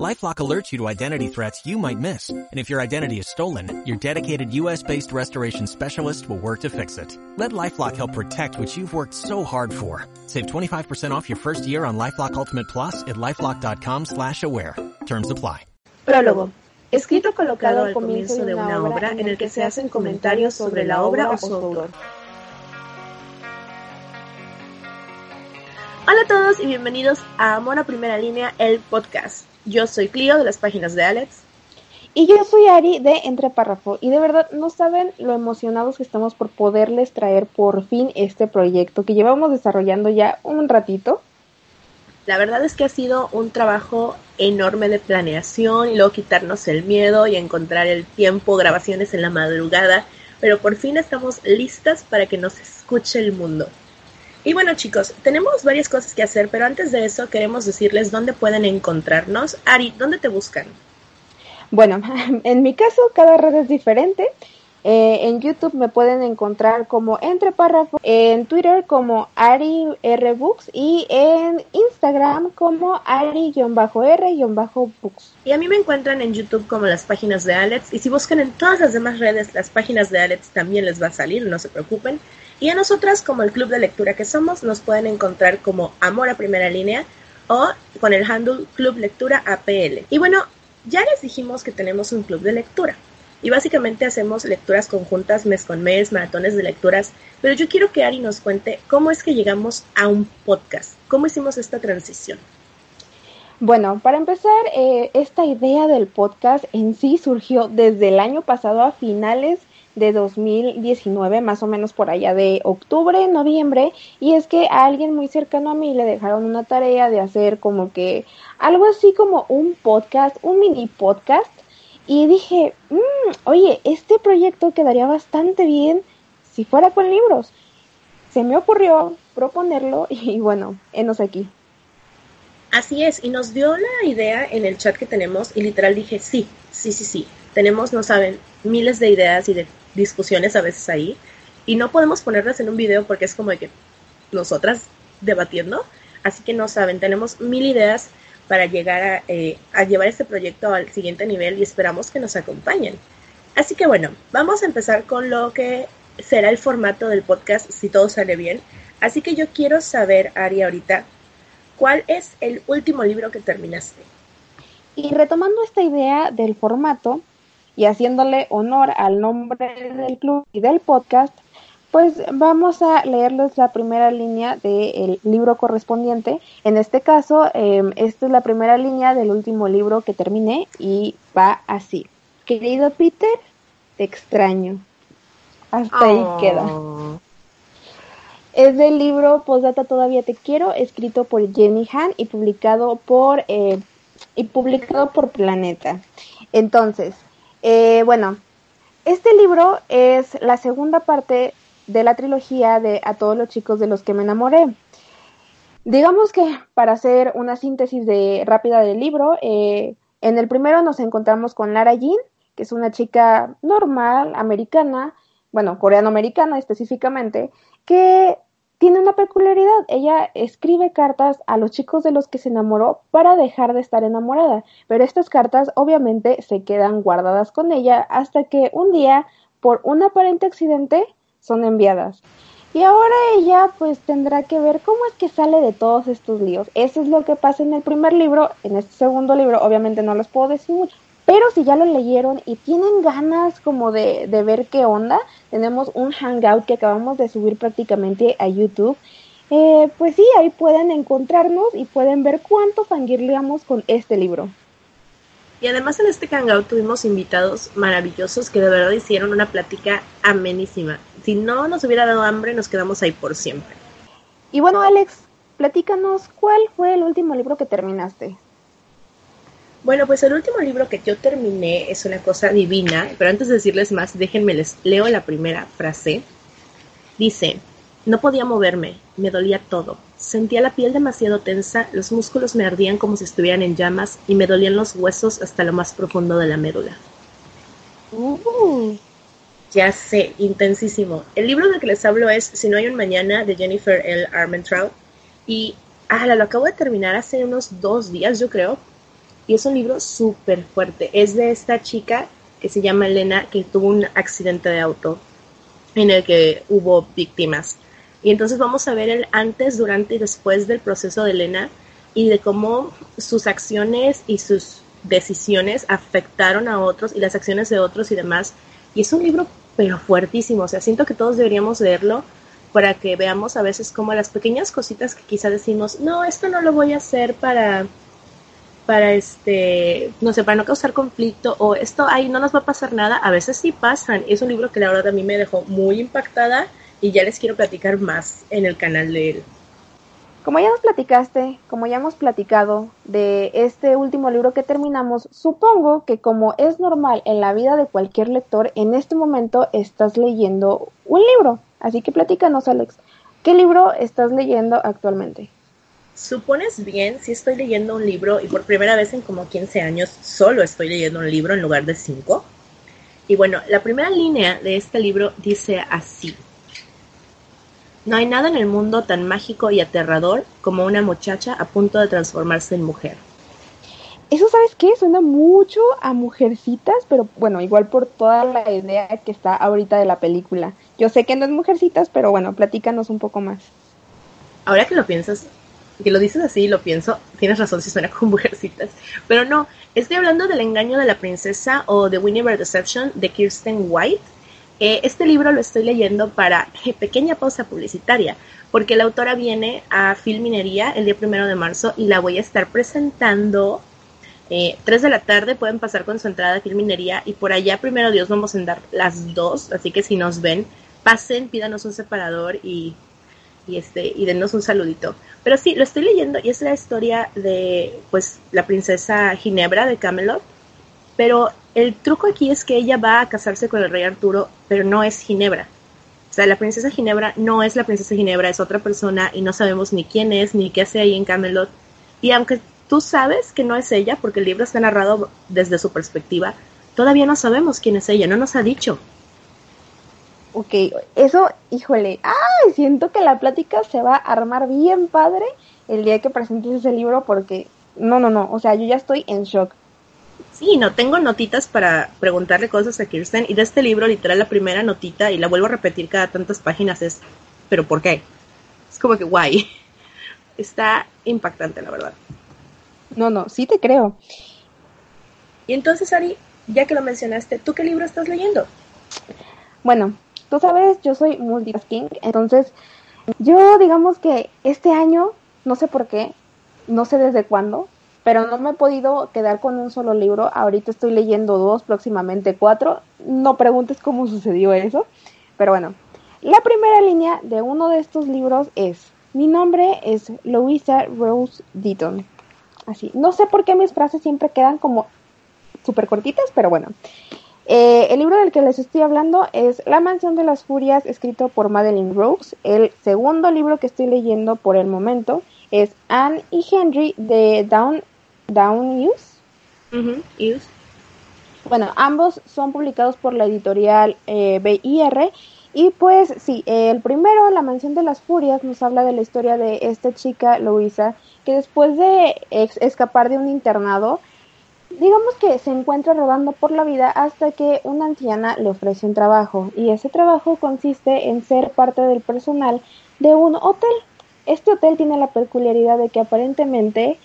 LifeLock alerts you to identity threats you might miss. And if your identity is stolen, your dedicated U.S.-based restoration specialist will work to fix it. Let LifeLock help protect what you've worked so hard for. Save 25% off your first year on LifeLock Ultimate Plus at LifeLock.com slash aware. Terms apply. Prólogo. Escrito colocado al comienzo de una obra en el que se hacen comentarios sobre la obra o su autor. Hola a todos y bienvenidos a Amor a Primera Línea, el podcast. Yo soy Clio de las páginas de Alex. Y yo soy Ari de Entre Párrafo. Y de verdad no saben lo emocionados que estamos por poderles traer por fin este proyecto que llevamos desarrollando ya un ratito. La verdad es que ha sido un trabajo enorme de planeación y luego quitarnos el miedo y encontrar el tiempo, grabaciones en la madrugada, pero por fin estamos listas para que nos escuche el mundo. Y bueno chicos, tenemos varias cosas que hacer, pero antes de eso queremos decirles dónde pueden encontrarnos. Ari, ¿dónde te buscan? Bueno, en mi caso cada red es diferente. Eh, en YouTube me pueden encontrar como Entre Párrafo, en Twitter como Ari R Books y en Instagram como Ari-R-Books. Y a mí me encuentran en YouTube como las páginas de Alex y si buscan en todas las demás redes las páginas de Alex también les va a salir, no se preocupen. Y a nosotras, como el club de lectura que somos, nos pueden encontrar como Amor a Primera Línea o con el handle Club Lectura APL. Y bueno, ya les dijimos que tenemos un club de lectura. Y básicamente hacemos lecturas conjuntas mes con mes, maratones de lecturas. Pero yo quiero que Ari nos cuente cómo es que llegamos a un podcast. ¿Cómo hicimos esta transición? Bueno, para empezar, eh, esta idea del podcast en sí surgió desde el año pasado a finales de 2019, más o menos por allá de octubre, noviembre, y es que a alguien muy cercano a mí le dejaron una tarea de hacer como que algo así como un podcast, un mini podcast, y dije, mm, oye, este proyecto quedaría bastante bien si fuera con libros. Se me ocurrió proponerlo y bueno, enos aquí. Así es, y nos dio la idea en el chat que tenemos y literal dije, sí, sí, sí, sí, tenemos, no saben, miles de ideas y de discusiones a veces ahí y no podemos ponerlas en un video porque es como de que nosotras debatiendo, así que no saben, tenemos mil ideas para llegar eh, a, llevar este proyecto al siguiente nivel y esperamos que nos acompañen. Así que bueno, vamos a empezar con lo que será el formato del podcast si todo sale bien. Así que yo quiero saber, Ari, ahorita, ¿cuál es el último libro que terminaste? Y retomando esta idea del formato, y haciéndole honor al nombre del club y del podcast, pues vamos a leerles la primera línea del libro correspondiente. En este caso, em, esta es la primera línea del último libro que terminé y va así. Querido Peter, te extraño. Hasta ahí Oh. queda. Es del libro Postdata Todavía Te Quiero, escrito por Jenny Han y publicado por, eh, y publicado por Planeta. Entonces, eh, bueno, este libro es la segunda parte de la trilogía de A todos los chicos de los que me enamoré. Digamos que para hacer una síntesis rápida del libro, eh, en el primero nos encontramos con Lara Jean, que es una chica normal, americana, bueno, coreano-americana específicamente, que tiene una peculiaridad. Ella escribe cartas a los chicos de los que se enamoró para dejar de estar enamorada, pero estas cartas obviamente se quedan guardadas con ella hasta que un día, por un aparente accidente, son enviadas. Y ahora ella pues tendrá que ver cómo es que sale de todos estos líos. Eso es lo que pasa en el primer libro. En este segundo libro obviamente no les puedo decir mucho. Pero si ya lo leyeron y tienen ganas como de, de ver qué onda, tenemos un hangout que acabamos de subir prácticamente a YouTube. Eh, pues sí, ahí pueden encontrarnos y pueden ver cuánto fangirleamos con este libro. Y además en este hangout tuvimos invitados maravillosos que de verdad hicieron una plática amenísima. Si no nos hubiera dado hambre, nos quedamos ahí por siempre. Y bueno, Alex, platícanos cuál fue el último libro que terminaste. Bueno, pues el último libro que yo terminé es una cosa divina, pero antes de decirles más, déjenme les leo la primera frase. Dice, No podía moverme, me dolía todo. Sentía la piel demasiado tensa, los músculos me ardían como si estuvieran en llamas y me dolían los huesos hasta lo más profundo de la médula. Uh. Ya sé, intensísimo. El libro del que les hablo es Si no hay un mañana de Jennifer L. Armentrout y ah, lo acabo de terminar hace unos dos días, yo creo. Y es un libro súper fuerte. Es de esta chica que se llama Elena que tuvo un accidente de auto en el que hubo víctimas y entonces vamos a ver el antes, durante y después del proceso de Elena y de cómo sus acciones y sus decisiones afectaron a otros y las acciones de otros y demás. Y es un libro pero fuertísimo, o sea, siento que todos deberíamos leerlo para que veamos a veces como las pequeñas cositas que quizá decimos, no, esto no lo voy a hacer para, para este, no sé, para no causar conflicto o esto ahí no nos va a pasar nada, a veces sí pasan. Es un libro que la verdad a mí me dejó muy impactada y ya les quiero platicar más en el canal de él. Como ya nos platicaste, como ya hemos platicado de este último libro que terminamos, supongo que como es normal en la vida de cualquier lector, en este momento estás leyendo un libro. Así que platícanos, Alex, ¿qué libro estás leyendo actualmente? Supones bien si estoy leyendo un libro y por primera vez en como 15 años solo estoy leyendo un libro en lugar de cinco. Y bueno, la primera línea de este libro dice así. No hay nada en el mundo tan mágico y aterrador como una muchacha a punto de transformarse en mujer. Eso, ¿sabes qué? Suena mucho a Mujercitas, pero bueno, igual por toda la idea que está ahorita de la película. Yo sé que no es Mujercitas, pero bueno, platícanos un poco más. Ahora que lo piensas, que lo dices así, lo pienso, tienes razón si suena como Mujercitas, pero no, estoy hablando del engaño de la princesa o de Winnie Deception de Kirsten White eh, este libro lo estoy leyendo para pequeña pausa publicitaria, porque la autora viene a Filminería el día primero de marzo y la voy a estar presentando. Eh, 3 de la tarde pueden pasar con su entrada a Filminería y por allá primero Dios vamos a andar las dos, así que si nos ven, pasen, pídanos un separador y, y este y denos un saludito. Pero sí, lo estoy leyendo y es la historia de pues la princesa Ginebra de Camelot, pero el truco aquí es que ella va a casarse con el rey Arturo, pero no es Ginebra. O sea, la princesa Ginebra no es la princesa Ginebra, es otra persona y no sabemos ni quién es, ni qué hace ahí en Camelot. Y aunque tú sabes que no es ella, porque el libro está narrado desde su perspectiva, todavía no sabemos quién es ella, no nos ha dicho. Ok, eso, híjole, ay, siento que la plática se va a armar bien padre el día que presentes ese libro porque, no, no, no, o sea, yo ya estoy en shock. Sí, no, tengo notitas para preguntarle cosas a Kirsten y de este libro, literal, la primera notita, y la vuelvo a repetir cada tantas páginas, es, ¿pero por qué? Es como que guay. Está impactante, la verdad. No, no, sí te creo. Y entonces, Ari, ya que lo mencionaste, ¿tú qué libro estás leyendo? Bueno, tú sabes, yo soy multitasking, entonces yo digamos que este año, no sé por qué, no sé desde cuándo, pero no me he podido quedar con un solo libro. Ahorita estoy leyendo dos, próximamente cuatro. No preguntes cómo sucedió eso, pero bueno. La primera línea de uno de estos libros es, mi nombre es Louisa Rose Deaton. Así, no sé por qué mis frases siempre quedan como súper cortitas, pero bueno. Eh, el libro del que les estoy hablando es La Mansión de las Furias, escrito por Madeline Rose. El segundo libro que estoy leyendo por el momento es Anne y Henry de Down Down Use. Bueno, ambos son publicados por la editorial eh, BIR. Y pues sí, el primero, La Mansión de las Furias, nos habla de la historia de esta chica, Luisa, que después de escapar de un internado, digamos que se encuentra rodando por la vida hasta que una anciana le ofrece un trabajo. Y ese trabajo consiste en ser parte del personal de un hotel. Este hotel tiene la peculiaridad de que aparentemente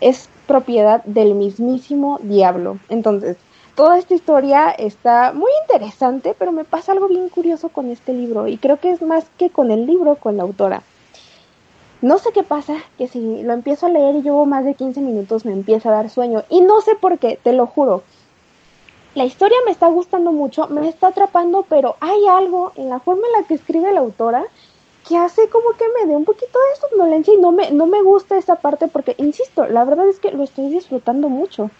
es propiedad del mismísimo diablo. Entonces, toda esta historia está muy interesante, pero me pasa algo bien curioso con este libro y creo que es más que con el libro, con la autora. No sé qué pasa, que si lo empiezo a leer y llevo más de 15 minutos me empieza a dar sueño y no sé por qué, te lo juro. La historia me está gustando mucho, me está atrapando, pero hay algo en la forma en la que escribe la autora que hace como que me dé un poquito de somnolencia y no me, no me gusta esa parte porque, insisto, la verdad es que lo estoy disfrutando mucho.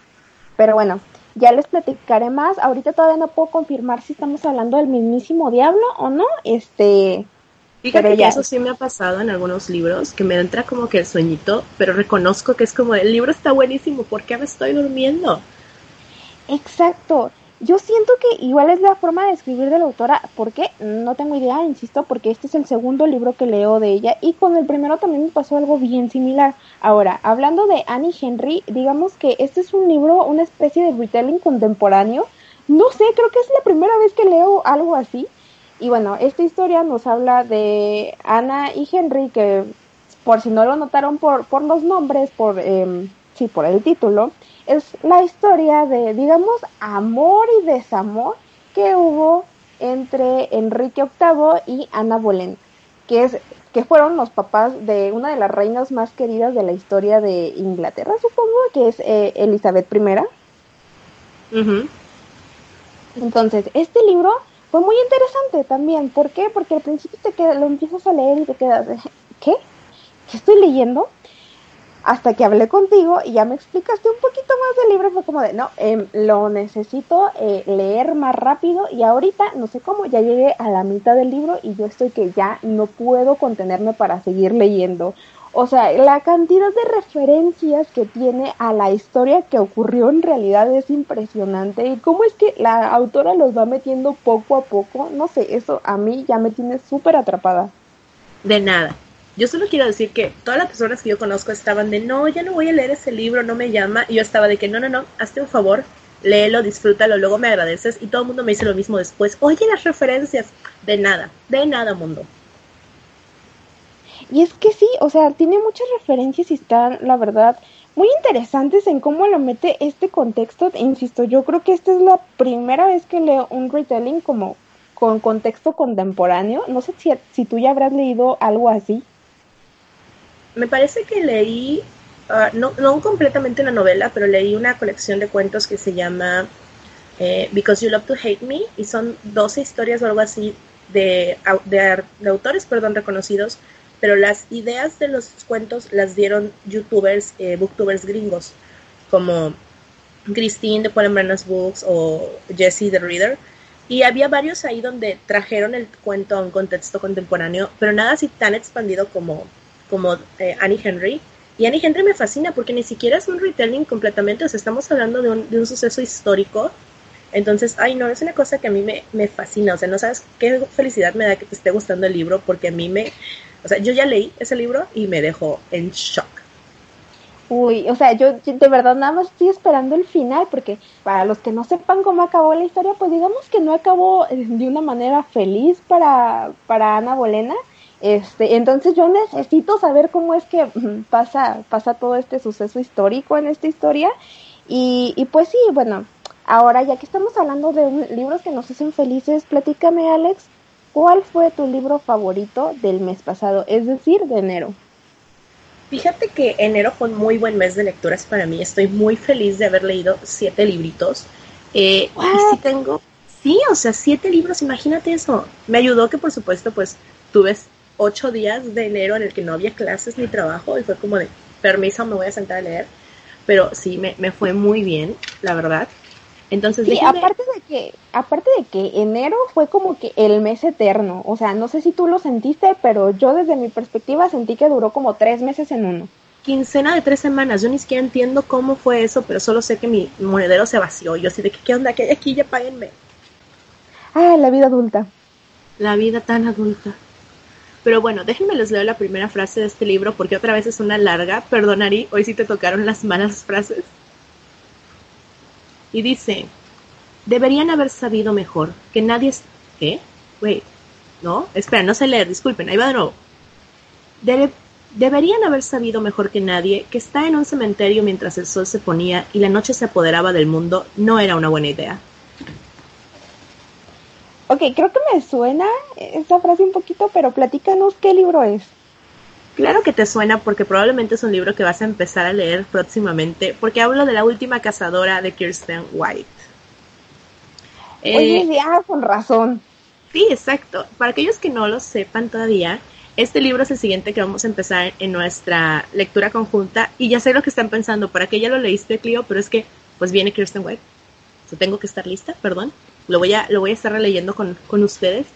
Pero bueno, ya les platicaré más. Ahorita todavía no puedo confirmar si estamos hablando del mismísimo diablo o no. Este, Fíjate que eso sí me ha pasado en algunos libros, que me entra como que el sueñito, pero reconozco que es como el libro está buenísimo, ¿por qué me estoy durmiendo? Exacto. Yo siento que igual es la forma de escribir de la autora, ¿por qué? No tengo idea, insisto, porque este es el segundo libro que leo de ella y con el primero también me pasó algo bien similar. Ahora, hablando de Annie Henry, digamos que este es un libro, una especie de retelling contemporáneo. No sé, creo que es la primera vez que leo algo así. Y bueno, esta historia nos habla de Anna y Henry, que por si no lo notaron por, por los nombres, por, eh, sí, por el título, es la historia de, digamos, amor y desamor que hubo entre Enrique VIII y Ana Bolena, que es que fueron los papás de una de las reinas más queridas de la historia de Inglaterra, supongo, que es eh, Elizabeth I. Entonces, este libro fue muy interesante también. ¿Por qué? Porque al principio te queda, lo empiezas a leer y te quedas, ¿qué? ¿Qué estoy leyendo? hasta que hablé contigo y ya me explicaste un poquito más del libro, fue como de, no, eh, lo necesito eh, leer más rápido y ahorita, no sé cómo, ya llegué a la mitad del libro y yo estoy que ya no puedo contenerme para seguir leyendo. O sea, la cantidad de referencias que tiene a la historia que ocurrió en realidad es impresionante. Y cómo es que la autora los va metiendo poco a poco, no sé, eso a mí ya me tiene súper atrapada. De nada. Yo solo quiero decir que todas las personas que yo conozco estaban de, no, ya no voy a leer ese libro, no me llama. Y yo estaba de que, no, no, no, hazte un favor, léelo, disfrútalo, luego me agradeces. Y todo el mundo me dice lo mismo después. Oye, las referencias. De nada, de nada, mundo. Y es que sí, o sea, tiene muchas referencias y están, la verdad, muy interesantes en cómo lo mete este contexto. Insisto, yo creo que esta es la primera vez que leo un retelling como con contexto contemporáneo. No sé si, si tú ya habrás leído algo así me parece que leí, ah, no, completamente una novela, pero leí una colección de cuentos que se llama eh, Because You Love to Hate Me y son 12 historias o algo así de, de, autores perdón, reconocidos, pero las ideas de los cuentos las dieron youtubers, eh, booktubers gringos, como Christine de Paul Books o Jesse the Reader. Y había varios ahí donde trajeron el cuento a un contexto contemporáneo, pero nada así tan expandido como como eh, Annie Henry. Y Annie Henry me fascina porque ni siquiera es un retelling completamente, o sea, estamos hablando de un, de un suceso histórico. Entonces, ay, no, es una cosa que a mí me, me fascina, o sea, no sabes qué felicidad me da que te esté gustando el libro porque a mí me, o sea, yo ya leí ese libro y me dejó en shock. Uy, o sea, yo de verdad nada más estoy esperando el final, porque para los que no sepan cómo acabó la historia, pues digamos que no acabó eh, de una manera feliz para, para Ana Bolena. Este, entonces yo necesito saber cómo es que pasa, pasa todo este suceso histórico en esta historia. Y, y pues sí, bueno, ahora ya que estamos hablando de libros que nos hacen felices, platícame Alex, ¿cuál fue tu libro favorito del mes pasado, es decir, de enero? Fíjate que enero fue un muy buen mes de lecturas para mí. Estoy muy feliz de haber leído siete libritos. Eh, y sí tengo, sí, o sea, siete libros, imagínate eso. Me ayudó que, por supuesto, pues tuve ocho días de enero en el que no había clases ni trabajo y fue como de, permiso, me voy a sentar a leer. Pero sí, me, me fue muy bien, la verdad. Entonces, sí, aparte de que, aparte de que enero fue como que el mes eterno, o sea, no sé si tú lo sentiste, pero yo desde mi perspectiva sentí que duró como tres meses en uno. Quincena de tres semanas, yo ni siquiera entiendo cómo fue eso, pero solo sé que mi monedero se vació. Yo así de que, ¿qué onda? ¿Qué hay aquí? Ya páguenme. Ah, la vida adulta. La vida tan adulta. Pero bueno, déjenme les leo la primera frase de este libro porque otra vez es una larga. Perdón, Ari, hoy sí te tocaron las malas frases. Y dice, deberían haber sabido mejor que nadie... ¿Qué? Wait, no, espera, no sé leer, disculpen, ahí va de nuevo. deberían haber sabido mejor que nadie que estar en un cementerio mientras el sol se ponía y la noche se apoderaba del mundo no era una buena idea. Ok, creo que me suena esa frase un poquito, pero platícanos qué libro es. Claro que te suena porque probablemente es un libro que vas a empezar a leer próximamente, porque hablo de la última cazadora de Kirsten White. Oye, eh, ya, con razón. Sí, exacto. Para aquellos que no lo sepan todavía, este libro es el siguiente que vamos a empezar en nuestra lectura conjunta y ya sé lo que están pensando, para que ya lo leíste, Clio, pero es que pues viene Kirsten White. Tengo que estar lista, perdón lo voy a, lo voy a estar releyendo con, con ustedes.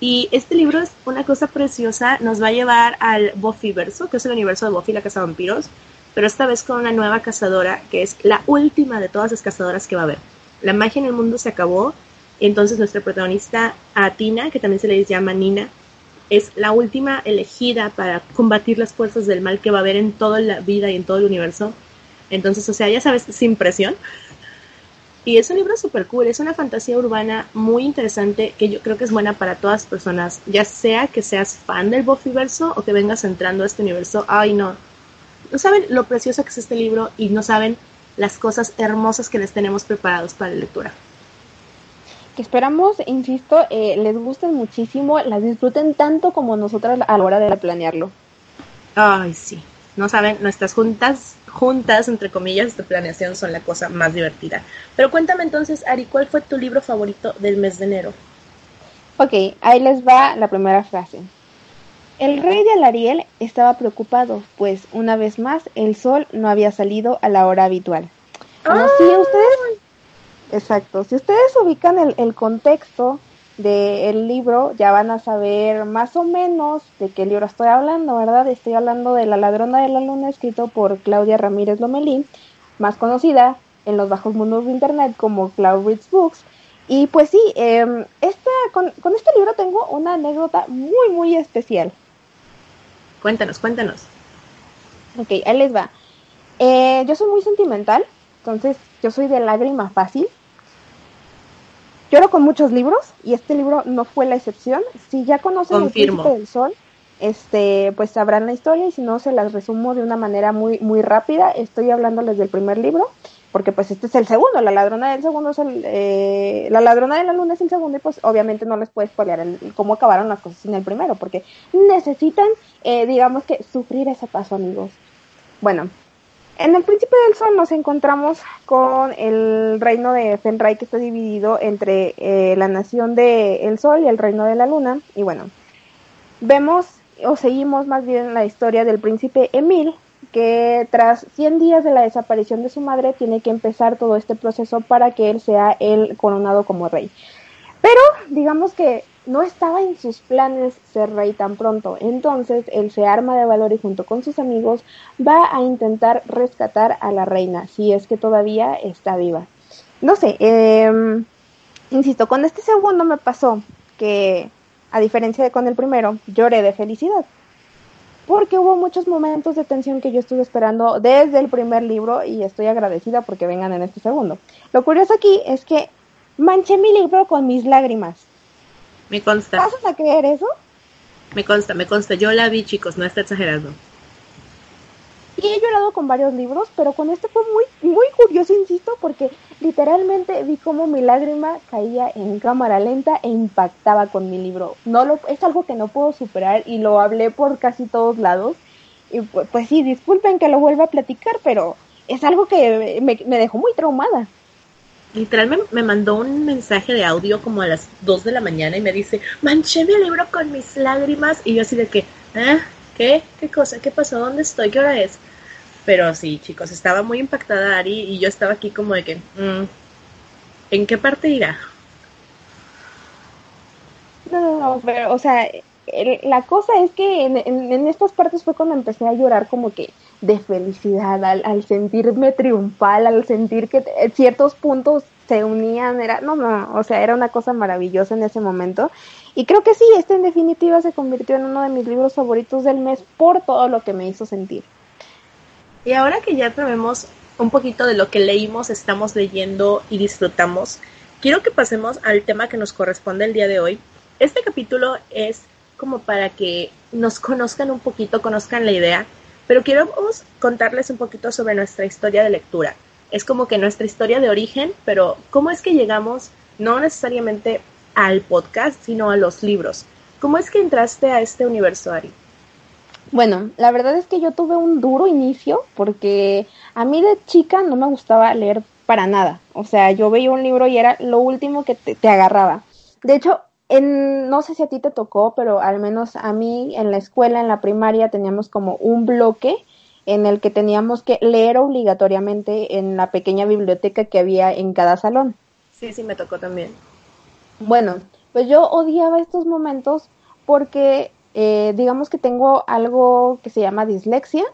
Y este libro es una cosa preciosa, nos va a llevar al Buffyverso, que es el universo de Buffy, la casa de vampiros, pero esta vez con una nueva cazadora, que es la última de todas las cazadoras que va a haber. La magia en el mundo se acabó, entonces nuestra protagonista, Atina, que también se le llama Nina, es la última elegida para combatir las fuerzas del mal que va a haber en toda la vida y en todo el universo. Entonces, o sea, ya sabes, sin presión. Y es un libro súper cool, es una fantasía urbana muy interesante que yo creo que es buena para todas las personas, ya sea que seas fan del Buffyverso o que vengas entrando a este universo. Ay, no. No saben lo precioso que es este libro y no saben las cosas hermosas que les tenemos preparados para la lectura que esperamos, insisto, eh, les gusten muchísimo, las disfruten tanto como nosotras a la hora de planearlo. Ay, sí. No saben, nuestras juntas, juntas, entre comillas, de planeación son la cosa más divertida. Pero cuéntame entonces, Ari, ¿cuál fue tu libro favorito del mes de enero? Ok, ahí les va la primera frase. El rey de Alariel estaba preocupado, pues una vez más el sol no había salido a la hora habitual. ¿Conocí ustedes? Exacto. Si ustedes ubican el, el contexto del libro, ya van a saber más o menos de qué libro estoy hablando, ¿verdad? Estoy hablando de La ladrona de la luna, escrito por Claudia Ramírez Lomelín, más conocida en los bajos mundos de Internet como Cloud Reads Books. Y pues sí, eh, con, con este libro tengo una anécdota muy, muy especial. Cuéntanos, cuéntanos. Ok, ahí les va. Eh, yo soy muy sentimental, entonces yo soy de lágrima fácil lloro con muchos libros y este libro no fue la excepción. Si ya conocen El Príncipe del Sol, este, pues sabrán la historia y si no se las resumo de una manera muy muy rápida. Estoy hablándoles del primer libro porque pues este es el segundo, la ladrona del segundo es el, eh, la ladrona de la luna es el segundo y pues obviamente no les puedes spoilear el, cómo acabaron las cosas en el primero porque necesitan, eh, digamos que sufrir ese paso amigos. Bueno, en el Príncipe del Sol nos encontramos con el reino de Fenray que está dividido entre eh, la nación del Sol y el reino de la Luna. Y bueno, vemos o seguimos más bien la historia del príncipe Emil, que tras 100 días de la desaparición de su madre tiene que empezar todo este proceso para que él sea el coronado como rey. Pero digamos que no estaba en sus planes ser rey tan pronto, entonces él se arma de valor y junto con sus amigos va a intentar rescatar a la reina, si es que todavía está viva. No sé, eh, insisto, con este segundo me pasó que, a diferencia de con el primero, lloré de felicidad. Porque hubo muchos momentos de tensión que yo estuve esperando desde el primer libro y estoy agradecida porque vengan en este segundo. Lo curioso aquí es que manché mi libro con mis lágrimas. Me consta. ¿Vas a creer eso? Me consta, me consta. Yo la vi, chicos, no está exagerando. Y he llorado con varios libros, pero con este fue muy, muy curioso, insisto, porque literalmente vi cómo mi lágrima caía en cámara lenta e impactaba con mi libro. No lo, es algo que no puedo superar y lo hablé por casi todos lados. Y pues, pues sí, disculpen que lo vuelva a platicar, pero es algo que me, me dejó muy traumada literal me, mandó un mensaje de audio como a las 2 de la mañana y me dice, manché mi libro con mis lágrimas y yo así de que, ¿eh? ¿Qué? ¿Qué cosa? ¿Qué pasó? ¿Dónde estoy? ¿Qué hora es? Pero sí, chicos, estaba muy impactada Ari y yo estaba aquí como de que, mm, ¿en qué parte irá? No, no, no, pero, o sea, la cosa es que en, en, estas partes fue cuando empecé a llorar como que de felicidad, al, sentirme triunfal, al sentir que ciertos puntos se unían, era, no, no, o sea, era una cosa maravillosa en ese momento. Y creo que sí, este en definitiva se convirtió en uno de mis libros favoritos del mes por todo lo que me hizo sentir. Y ahora que ya sabemos un poquito de lo que leímos, estamos leyendo y disfrutamos, quiero que pasemos al tema que nos corresponde el día de hoy. Este capítulo es como para que nos conozcan un poquito, conozcan la idea pero quiero contarles un poquito sobre nuestra historia de lectura. Es como que nuestra historia de origen, pero ¿cómo es que llegamos no necesariamente al podcast, sino a los libros? ¿Cómo es que entraste a este universo, Ari? Bueno, la verdad es que yo tuve un duro inicio porque a mí de chica no me gustaba leer para nada. O sea, yo veía un libro y era lo último que te, te agarraba. De hecho, en, no sé si a ti te tocó, pero al menos a mí en la escuela, en la primaria, teníamos como un bloque en el que teníamos que leer obligatoriamente en la pequeña biblioteca que había en cada salón. Sí, sí, me tocó también. Bueno, pues yo odiaba estos momentos porque eh, digamos que tengo algo que se llama dislexia.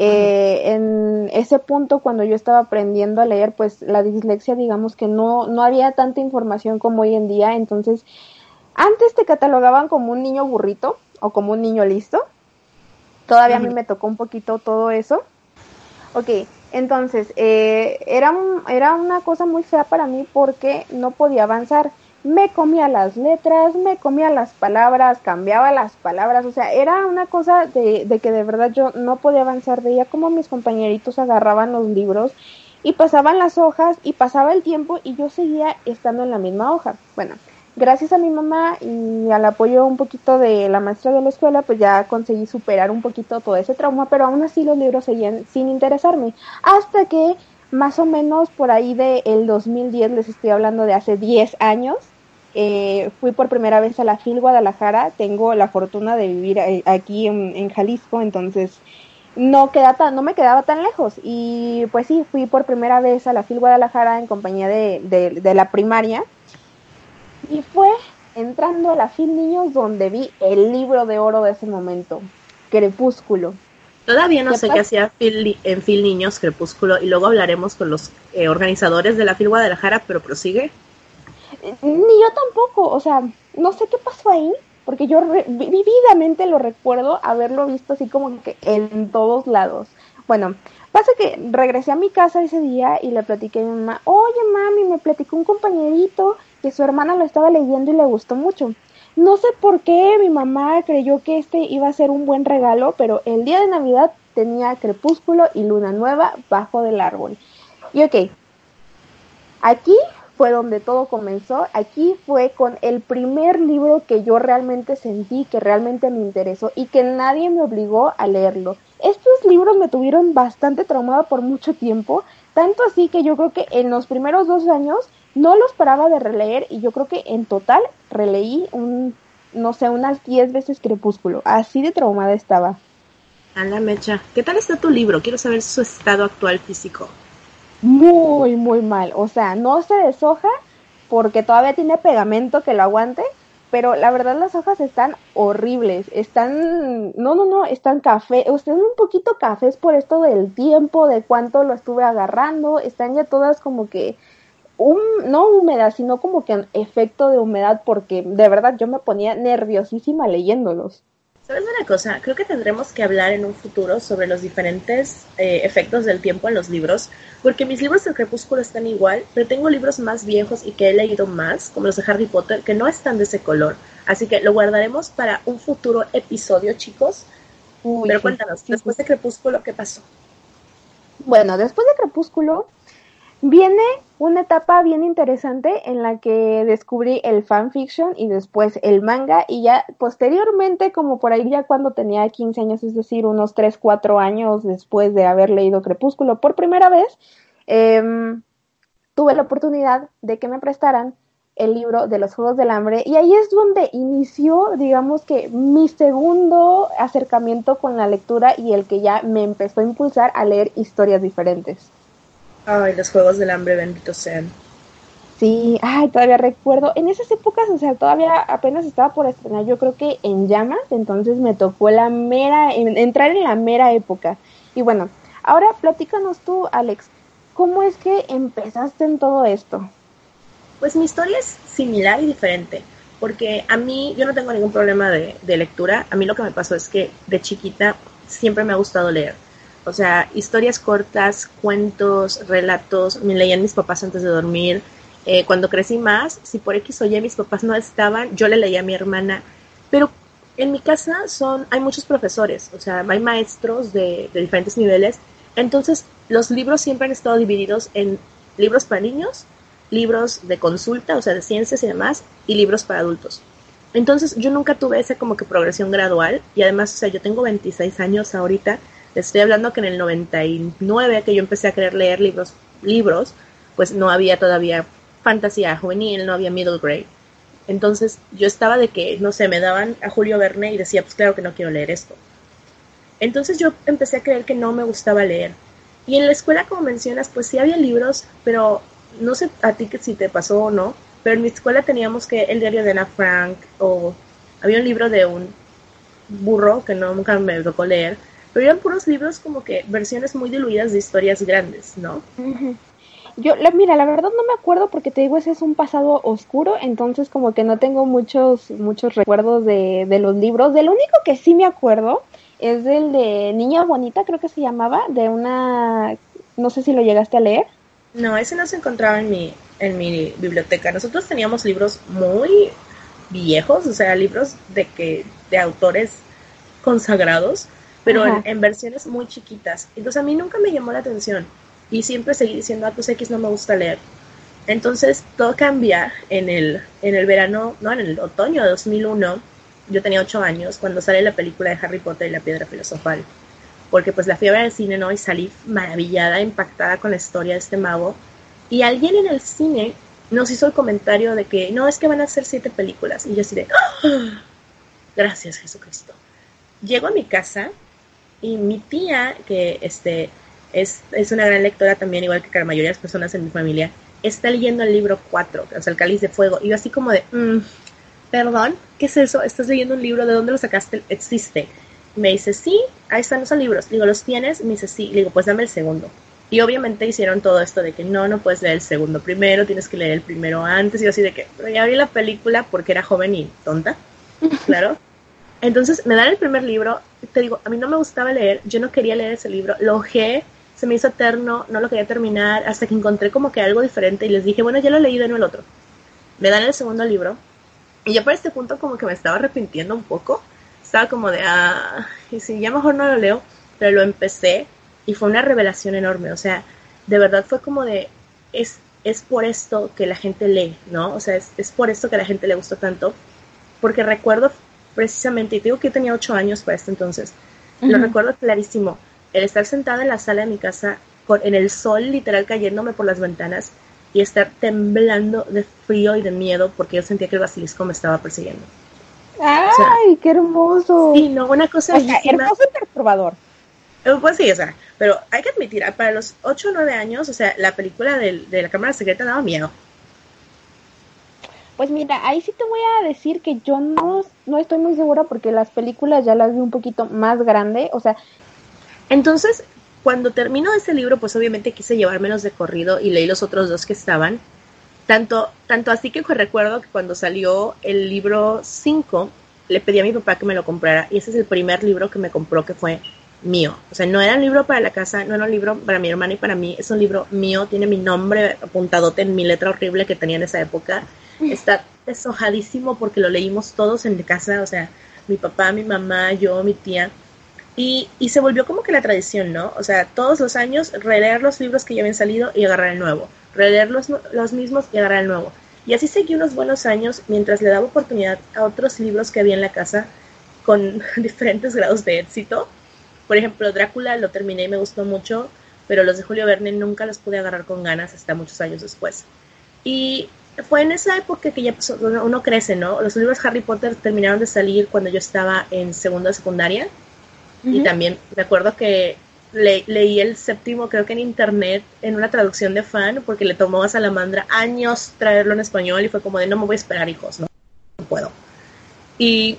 Eh, en ese punto, cuando yo estaba aprendiendo a leer, pues la dislexia, digamos que no, no había tanta información como hoy en día. Entonces, antes te catalogaban como un niño burrito o como un niño listo. Todavía a mí me tocó un poquito todo eso. Ok, entonces, eh, era, era una cosa muy fea para mí porque no podía avanzar. Me comía las letras, me comía las palabras, cambiaba las palabras, o sea, era una cosa de, de que de verdad yo no podía avanzar. Veía como mis compañeritos agarraban los libros y pasaban las hojas y pasaba el tiempo y yo seguía estando en la misma hoja. Bueno, gracias a mi mamá y al apoyo un poquito de la maestra de la escuela, pues ya conseguí superar un poquito todo ese trauma, pero aún así los libros seguían sin interesarme. Hasta que más o menos por ahí del el 2010, les estoy hablando de hace 10 años, eh, fui por primera vez a la FIL Guadalajara. Tengo la fortuna de vivir eh, aquí en, Jalisco, entonces no, queda tan, no me quedaba tan lejos. Y pues sí, fui por primera vez a la FIL Guadalajara en compañía de, de la primaria y fue entrando a la FIL Niños donde vi el libro de oro de ese momento, Crepúsculo. Todavía no sé qué hacía en FIL Niños Crepúsculo y luego hablaremos con los eh, organizadores de la FIL Guadalajara, pero prosigue. Ni yo tampoco, o sea, no sé qué pasó ahí, porque yo vividamente lo recuerdo haberlo visto así como que en todos lados. Bueno, pasa que regresé a mi casa ese día y le platiqué a mi mamá, oye mami, me platicó un compañerito que su hermana lo estaba leyendo y le gustó mucho. No sé por qué mi mamá creyó que este iba a ser un buen regalo, pero el día de Navidad tenía crepúsculo y luna nueva bajo del árbol. Y ok, aquí fue donde todo comenzó. Aquí fue con el primer libro que yo realmente sentí, que realmente me interesó y que nadie me obligó a leerlo. Estos libros me tuvieron bastante traumada por mucho tiempo, tanto así que yo creo que en los primeros dos años no los paraba de releer y yo creo que en total releí un, no sé, unas 10 veces Crepúsculo. Así de traumada estaba. A la mecha. ¿Qué tal está tu libro? Quiero saber su estado actual físico. Muy, muy mal. O sea, no se deshoja porque todavía tiene pegamento que lo aguante, pero la verdad las hojas están horribles, están, no, no, no, están café, están un poquito cafés por esto del tiempo, de cuánto lo estuve agarrando, están ya todas como que no humedad, sino como que efecto de humedad, porque de verdad yo me ponía nerviosísima leyéndolos. ¿Sabes una cosa? Creo que tendremos que hablar en un futuro sobre los diferentes eh, efectos del tiempo en los libros, porque mis libros del crepúsculo están igual, pero tengo libros más viejos y que he leído más, como los de Harry Potter, que no están de ese color. Así que lo guardaremos para un futuro episodio, chicos. pero cuéntanos, después de Crepúsculo, ¿qué pasó? Bueno, después de Crepúsculo, Viene una etapa bien interesante en la que descubrí el fanfiction y después el manga y ya posteriormente, como por ahí ya cuando tenía 15 años, es decir, unos 3, 4 años después de haber leído Crepúsculo por primera vez, em, tuve la oportunidad de que me prestaran el libro de los Juegos del Hambre y ahí es donde inició, digamos que mi segundo acercamiento con la lectura y el que ya me empezó a impulsar a leer historias diferentes. Ay, los Juegos del Hambre, benditos sean. Sí, ay, todavía recuerdo. En esas épocas, o sea, todavía apenas estaba por estrenar, yo creo que en llamas, entonces me tocó la mera, entrar en la mera época. Y bueno, ahora platícanos tú, Alex, ¿cómo es que empezaste en todo esto? Pues mi historia es similar y diferente, porque a mí, yo no tengo ningún problema de, de lectura, a mí lo que me pasó es que de chiquita siempre me ha gustado leer o sea, historias cortas, cuentos, relatos, me leían mis papás antes de dormir. Eh, cuando crecí más, si por X o Y mis papás no estaban, yo le leía a mi hermana. Pero en mi casa son, hay muchos profesores, o sea, hay maestros de, de diferentes niveles. Entonces, los libros siempre han estado divididos en libros para niños, libros de consulta, o sea, de ciencias y demás, y libros para adultos. Entonces, yo nunca tuve esa como que progresión gradual, y además, o sea, yo tengo 26 años ahorita, estoy hablando que en el 99 que yo empecé a querer leer libros, libros, pues no había todavía fantasía juvenil, no había middle grade. Entonces yo estaba de que, no sé, me daban a Julio Verne y decía, pues claro que no quiero leer esto. Entonces yo empecé a creer que no me gustaba leer. Y en la escuela, como mencionas, pues sí había libros, pero no sé a ti que si te pasó o no, pero en mi escuela teníamos que el diario de Ana Frank o había un libro de un burro que no, nunca me tocó leer, pero eran puros libros como que versiones muy diluidas de historias grandes, ¿no? Yo, la, mira, la verdad no me acuerdo porque te digo, ese es un pasado oscuro, entonces como que no tengo muchos, muchos recuerdos de, de los libros. Del único que sí me acuerdo es el de Niña Bonita, creo que se llamaba, de una, no sé si lo llegaste a leer. No, ese no se encontraba en mi, en mi biblioteca. Nosotros teníamos libros muy viejos, o sea, libros de que, de autores consagrados, pero en, en, versiones muy chiquitas. Entonces a mí nunca me llamó la atención y siempre seguí diciendo, ah, pues X no me gusta leer. Entonces todo cambia en el, en el verano, no, en el otoño de 2001, yo tenía ocho años, cuando sale la película de Harry Potter y la Piedra Filosofal. Porque pues la fiebre del cine, ¿no? Y salí maravillada, impactada con la historia de este mago. Y alguien en el cine nos hizo el comentario de que, no, es que van a ser siete películas. Y yo así de, ¡Ah! gracias Jesucristo. Llego a mi casa y mi tía, que este, es, es una gran lectora también, igual que la mayoría de las personas en mi familia, está leyendo el libro 4, o sea, el cáliz de fuego, y yo así como de, mm, perdón, ¿qué es eso? ¿Estás leyendo un libro? ¿De dónde lo sacaste? ¿Existe? Me dice, sí, ahí están los libros. Digo, ¿los tienes? Me dice, sí. Le digo, pues dame el segundo. Y obviamente hicieron todo esto de que no, no puedes leer el segundo primero, tienes que leer el primero antes. Y yo así de que, pero ya vi la película porque era joven y tonta, claro. Entonces me dan el primer libro, te digo, a mí no me gustaba leer, yo no quería leer ese libro, lo ojé se me hizo eterno, no lo quería terminar, hasta que encontré como que algo diferente y les dije, bueno, ya lo leí de nuevo el otro. Me dan el segundo libro y yo para este punto como que me estaba arrepintiendo un poco. Estaba como de, ah, y si ya mejor no lo leo, pero lo empecé y fue una revelación enorme. O sea, de verdad fue como de, es, es por esto que la gente lee, ¿no? O sea, es, es por esto que la gente le gustó tanto. Porque recuerdo precisamente, y digo que yo tenía ocho años para este entonces, lo recuerdo clarísimo el estar sentada en la sala de mi casa con, en el sol literal cayéndome por las ventanas y estar temblando de frío y de miedo porque yo sentía que el basilisco me estaba persiguiendo. ¡Ay, qué hermoso! Sí, no, una cosa o sea, hermoso y perturbador. Eh, pues sí, o sea, pero hay que admitir, ah, para los 8 o 9 años, o sea, la película de, de la Cámara Secreta daba miedo. Pues mira, ahí sí te voy a decir que yo no, no estoy muy segura porque las películas ya las vi un poquito más grande, o sea, entonces, cuando terminó ese libro, pues obviamente quise llevármelos de corrido y leí los otros dos que estaban. Tanto, tanto así que recuerdo que cuando salió el libro 5, le pedí a mi papá que me lo comprara y ese es el primer libro que me compró que fue mío. O sea, no era un libro para la casa, no era un libro para mi hermana y para mí, es un libro mío, tiene mi nombre apuntadote en mi letra horrible que tenía en esa época. Está deshojadísimo porque lo leímos todos en casa, o sea, mi papá, mi mamá, yo, mi tía. Y, y, se volvió como que la tradición, ¿no? O sea, todos los años releer los libros que ya habían salido y agarrar el nuevo. Releer los, los mismos y agarrar el nuevo. Y así seguí unos buenos años mientras le daba oportunidad a otros libros que había en la casa con diferentes grados de éxito. Por ejemplo, Drácula lo terminé y me gustó mucho, pero los de Julio Verne nunca los pude agarrar con ganas hasta muchos años después. Y fue en esa época que ya pues, uno crece, ¿no? Los libros Harry Potter terminaron de salir cuando yo estaba en segunda secundaria y también me acuerdo que leí el séptimo, creo que en internet, en una traducción de fan, porque le tomó a Salamandra años traerlo en español y fue como de no me voy a esperar, hijos, no, no puedo. Y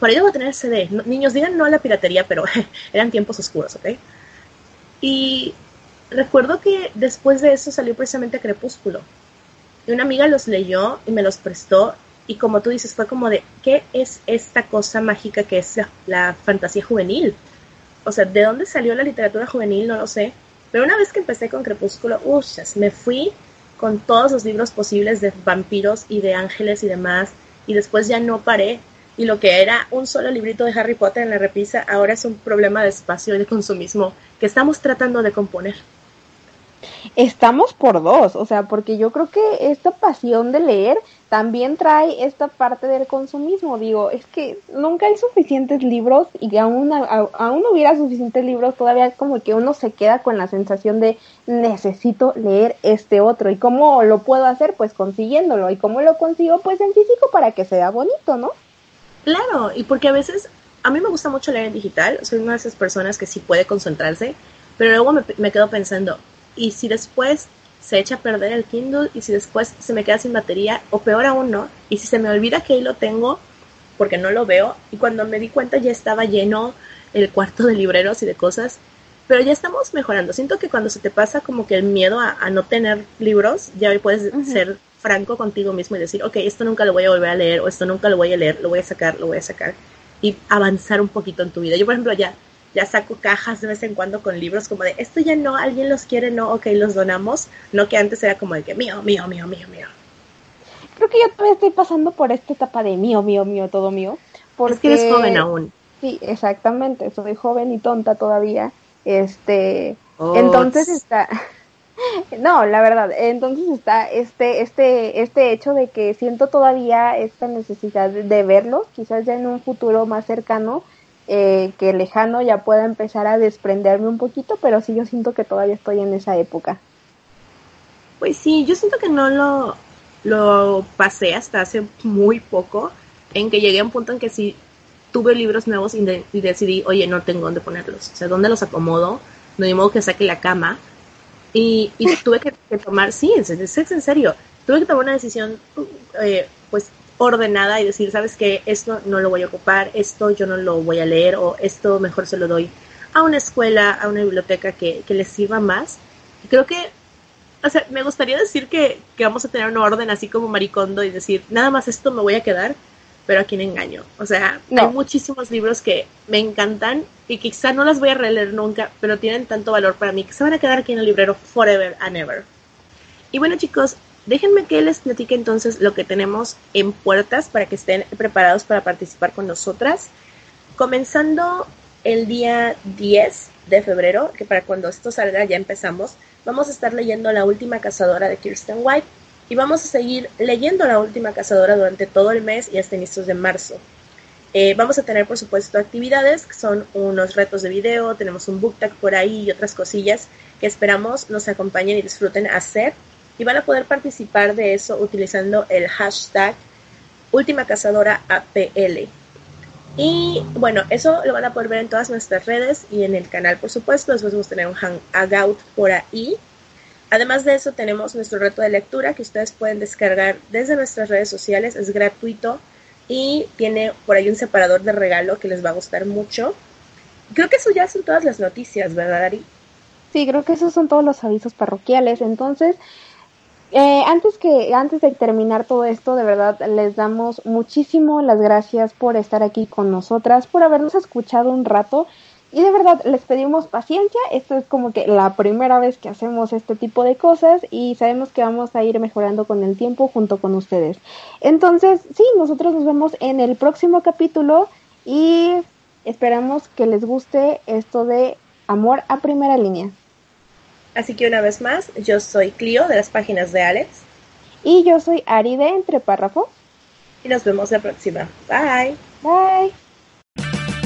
por ello voy a tener CD. niños, digan no a la piratería, pero eran tiempos oscuros, ¿ok? Y recuerdo que después de eso salió precisamente Crepúsculo. Y una amiga los leyó y me los prestó. Y como tú dices, fue como de, ¿qué es esta cosa mágica que es la, fantasía juvenil? O sea, ¿de dónde salió la literatura juvenil? No lo sé. Pero una vez que empecé con Crepúsculo, uff, me fui con todos los libros posibles de vampiros y de ángeles y demás. Y después ya no paré. Y lo que era un solo librito de Harry Potter en la repisa, ahora es un problema de espacio y de consumismo que estamos tratando de componer estamos por dos, o sea, porque yo creo que esta pasión de leer también trae esta parte del consumismo. Digo, es que nunca hay suficientes libros y aún, aún hubiera suficientes libros, todavía como que uno se queda con la sensación de necesito leer este otro. ¿Y cómo lo puedo hacer? Pues consiguiéndolo. ¿Y cómo lo consigo? Pues en físico para que sea bonito, ¿no? Claro, y porque a veces a mí me gusta mucho leer en digital, soy una de esas personas que sí puede concentrarse, pero luego me, me quedo pensando, y si después se echa a perder el Kindle y si después se me queda sin batería o peor aún no, y si se me olvida que ahí lo tengo porque no lo veo y cuando me di cuenta ya estaba lleno el cuarto de libreros y de cosas, pero ya estamos mejorando. Siento que cuando se te pasa como que el miedo a, no tener libros, ya puedes ser franco contigo mismo y decir, ok, esto nunca lo voy a volver a leer o esto nunca lo voy a leer, lo voy a sacar, lo voy a sacar y avanzar un poquito en tu vida. Yo, por ejemplo, ya ya saco cajas de vez en cuando con libros como de esto ya no, alguien los quiere, no, ok, los donamos, no que antes era como de que mío, mío, mío, mío, mío. Creo que yo todavía estoy pasando por esta etapa de mío, mío, mío, todo mío. Porque eres joven aún. Sí, exactamente, soy joven y tonta todavía. Este, oh, entonces está No, la verdad, entonces está este, este, este hecho de que siento todavía esta necesidad de verlos, quizás ya en un futuro más cercano, eh, que lejano ya pueda empezar a desprenderme un poquito, pero sí yo siento que todavía estoy en esa época. Pues sí, yo siento que no lo, lo pasé hasta hace muy poco, en que llegué a un punto en que sí tuve libros nuevos y, decidí, oye, no tengo dónde ponerlos, o sea, ¿dónde los acomodo? No hay modo que saque la cama. Y, tuve que, tomar, sí, es, es, en serio, tuve que tomar una decisión, eh, pues ordenada y decir, sabes que esto no lo voy a ocupar, esto yo no lo voy a leer o esto mejor se lo doy a una escuela, a una biblioteca que, que les sirva más. Y creo que, o sea, me gustaría decir que, que, vamos a tener un orden así como maricondo y decir, nada más esto me voy a quedar, pero aquí me engaño. O sea, hay muchísimos libros que me encantan y quizá no las voy a releer nunca, pero tienen tanto valor para mí que se van a quedar aquí en el librero forever and ever. Y bueno chicos, Déjenme que les platique entonces lo que tenemos en puertas para que estén preparados para participar con nosotras. Comenzando el día 10 de febrero, que para cuando esto salga ya empezamos, vamos a estar leyendo La última cazadora de Kirsten White y vamos a seguir leyendo La última cazadora durante todo el mes y hasta inicios de marzo. Eh, vamos a tener, por supuesto, actividades que son unos retos de video, tenemos un book tag por ahí y otras cosillas que esperamos nos acompañen y disfruten hacer y van a poder participar de eso utilizando el hashtag Última Cazadora APL. Y bueno, eso lo van a poder ver en todas nuestras redes y en el canal, por supuesto. Después vamos a tener un hangout por ahí. Además de eso, tenemos nuestro reto de lectura que ustedes pueden descargar desde nuestras redes sociales. Es gratuito y tiene por ahí un separador de regalo que les va a gustar mucho. Creo que eso ya son todas las noticias, ¿verdad, Ari? Sí, creo que esos son todos los avisos parroquiales. Entonces, eh, antes que antes de terminar todo esto, de verdad les damos muchísimo las gracias por estar aquí con nosotras, por habernos escuchado un rato y de verdad les pedimos paciencia. Esto es como que la primera vez que hacemos este tipo de cosas y sabemos que vamos a ir mejorando con el tiempo junto con ustedes. Entonces, sí, nosotros nos vemos en el próximo capítulo y esperamos que les guste esto de amor a primera línea. Así que una vez más, yo soy Clio de las páginas de Alex. Y yo soy Ari de Entre Párrafos. Y nos vemos la próxima. Bye. Bye.